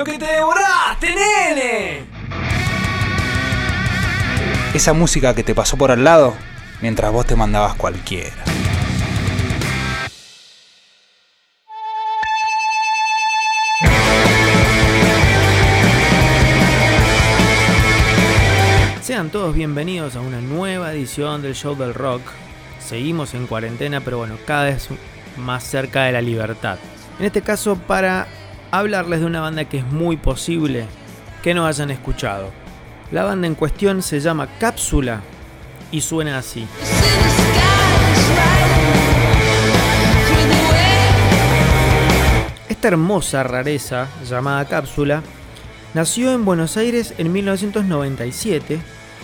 ¡Lo que te devoraste, nene! Esa música que te pasó por al lado mientras vos te mandabas cualquiera. Sean todos bienvenidos a una nueva edición del Show del Rock. Seguimos en cuarentena, pero bueno, cada vez más cerca de la libertad. En este caso, para hablarles de una banda que es muy posible que no hayan escuchado. La banda en cuestión se llama Cápsula y suena así. Esta hermosa rareza llamada Cápsula nació en Buenos Aires en 1997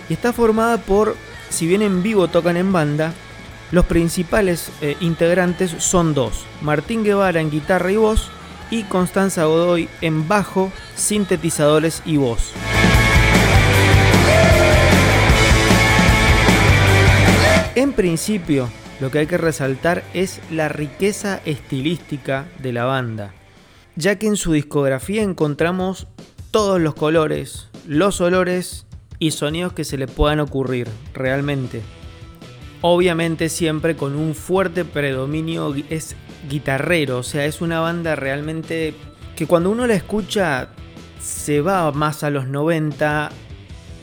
y está formada por, si bien en vivo tocan en banda, los principales eh, integrantes son dos, Martín Guevara en guitarra y voz y Constanza Godoy en bajo, sintetizadores y voz. En principio, lo que hay que resaltar es la riqueza estilística de la banda, ya que en su discografía encontramos todos los colores, los olores y sonidos que se le puedan ocurrir realmente. Obviamente siempre con un fuerte predominio es guitarrero, o sea, es una banda realmente que cuando uno la escucha se va más a los 90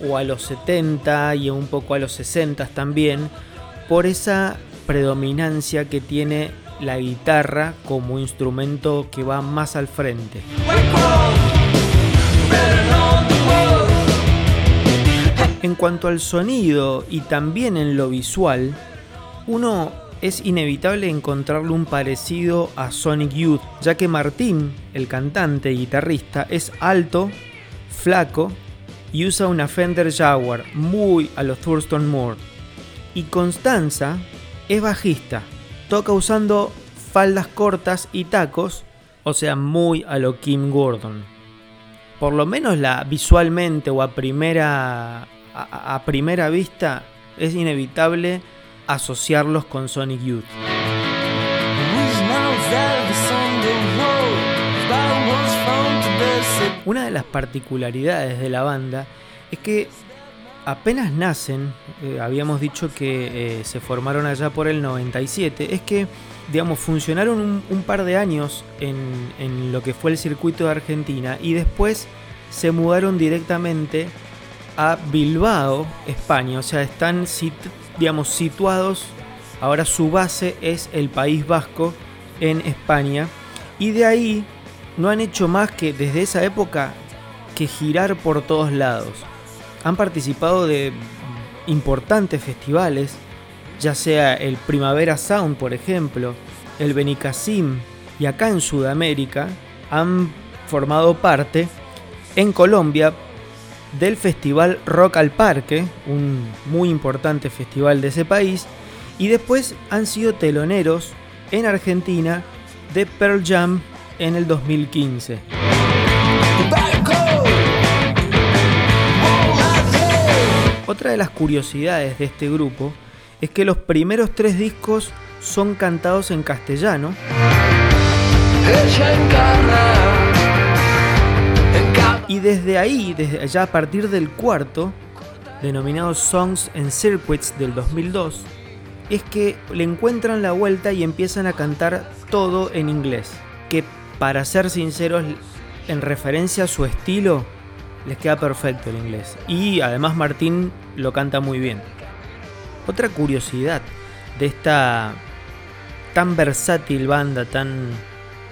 o a los 70 y un poco a los 60 también, por esa predominancia que tiene la guitarra como instrumento que va más al frente. En cuanto al sonido y también en lo visual, uno es inevitable encontrarle un parecido a Sonic Youth, ya que Martín, el cantante y guitarrista, es alto, flaco y usa una Fender Jaguar muy a los Thurston Moore. Y Constanza es bajista, toca usando faldas cortas y tacos, o sea, muy a lo Kim Gordon. Por lo menos la visualmente o a primera a, primera vista es inevitable asociarlos con Sonic Youth. Una de las particularidades de la banda es que apenas nacen, eh, habíamos dicho que eh, se formaron allá por el 97, es que digamos, funcionaron un, par de años en, en, lo que fue el circuito de Argentina y después se mudaron directamente a Bilbao, España. O sea, están digamos, situados. Ahora su base es el País Vasco en España. Y de ahí no han hecho más que desde esa época que girar por todos lados. Han participado de importantes festivales, ya sea el Primavera Sound, por ejemplo, el Benicassim, y acá en Sudamérica han formado parte en Colombia del festival Rock al Parque, un muy importante festival de ese país, y después han sido teloneros en Argentina de Pearl Jam en el 2015. Otra de las curiosidades de este grupo es que los primeros tres discos son cantados en castellano. Y desde ahí, desde ya a partir del cuarto, denominado Songs and Circuits del 2002, es que le encuentran la vuelta y empiezan a cantar todo en inglés. Que para ser sinceros, en referencia a su estilo, les queda perfecto el inglés. Y además Martín lo canta muy bien. Otra curiosidad de esta tan versátil banda, tan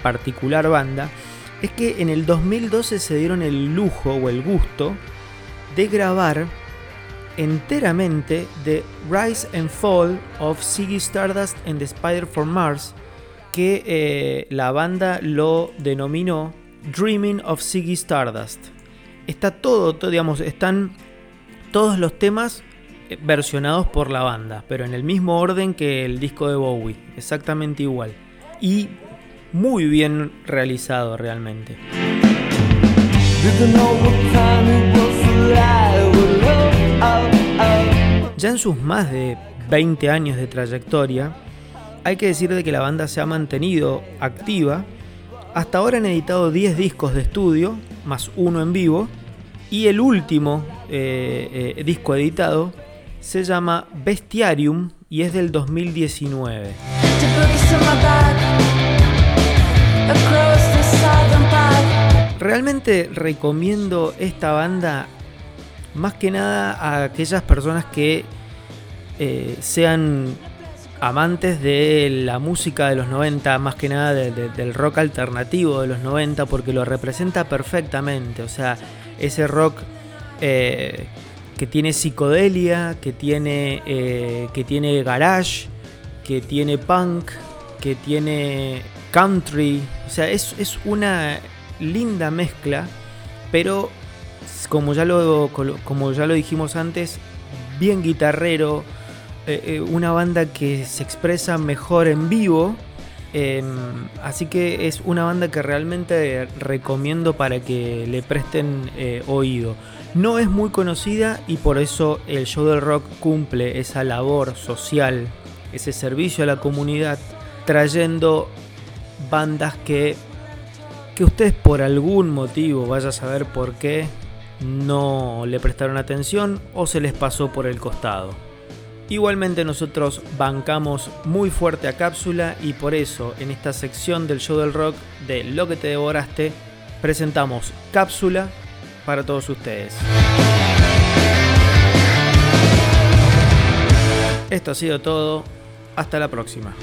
particular banda, es que en el 2012 se dieron el lujo o el gusto de grabar enteramente The Rise and Fall of Ziggy Stardust and the Spider from Mars, que eh, la banda lo denominó Dreaming of Ziggy Stardust. Está todo, digamos, están todos los temas eh, versionados por la banda, pero en el mismo orden que el disco de Bowie, exactamente igual. Y muy bien realizado realmente. Ya en sus más de 20 años de trayectoria, hay que decir de que la banda se ha mantenido activa. Hasta ahora han editado 10 discos de estudio más uno en vivo. Y el último eh, eh, disco editado se llama Bestiarium y es del 2019. Realmente recomiendo esta banda más que nada a aquellas personas que eh, sean amantes de la música de los 90, más que nada del rock alternativo de los 90, porque lo representa perfectamente. O sea, ese rock eh, que tiene psicodelia, que tiene, eh, que tiene garage, que tiene punk, que tiene country. O sea, es, es una linda mezcla, pero como ya lo, como ya lo dijimos antes, bien guitarrero, eh, eh, una banda que se expresa mejor en vivo. Em, así que es una banda que realmente recomiendo para que le presten eh, oído. No es muy conocida y por eso el show del rock cumple esa labor social, ese servicio a la comunidad, trayendo bandas que, que ustedes por algún motivo, vaya a saber por qué, no le prestaron atención o se les pasó por el costado. Igualmente nosotros bancamos muy fuerte a Cápsula y por eso en esta sección del show del rock de Lo que te devoraste presentamos Cápsula para todos ustedes. Esto ha sido todo. Hasta la próxima.